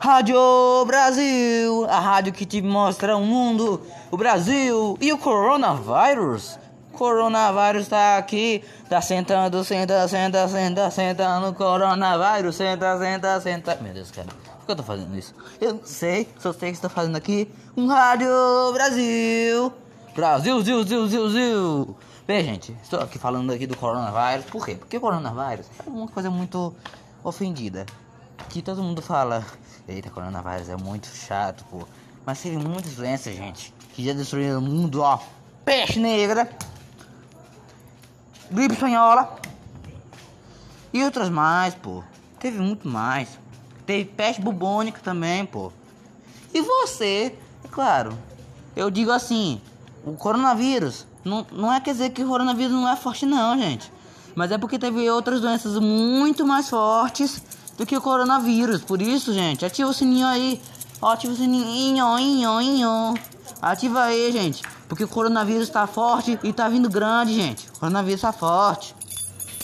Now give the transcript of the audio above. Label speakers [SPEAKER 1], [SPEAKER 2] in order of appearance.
[SPEAKER 1] Rádio Brasil, a rádio que te mostra o mundo, o Brasil e o coronavírus. Coronavírus tá aqui, tá sentando, senta, senta, senta, senta no coronavírus, senta, senta, senta. Meu Deus, cara, por que eu tô fazendo isso? Eu não sei, só sei que estou fazendo aqui um Rádio Brasil. Brasil, zil, zil, zil, zil. Bem, gente, estou aqui falando aqui do coronavírus. Por quê? Porque o coronavírus é uma coisa muito ofendida. Que todo mundo fala, eita, coronavírus é muito chato, pô. Mas teve muitas doenças, gente, que já destruíram o mundo, ó. Peste negra, gripe espanhola e outras mais, pô. Teve muito mais. Teve peste bubônica também, pô. E você, é claro, eu digo assim, o coronavírus não, não é quer dizer que o coronavírus não é forte não, gente. Mas é porque teve outras doenças muito mais fortes do que o coronavírus. Por isso, gente, ativa o sininho aí. Ó, ativa o sininho, inho, inho. Ativa aí, gente. Porque o coronavírus tá forte e tá vindo grande, gente. O coronavírus tá forte.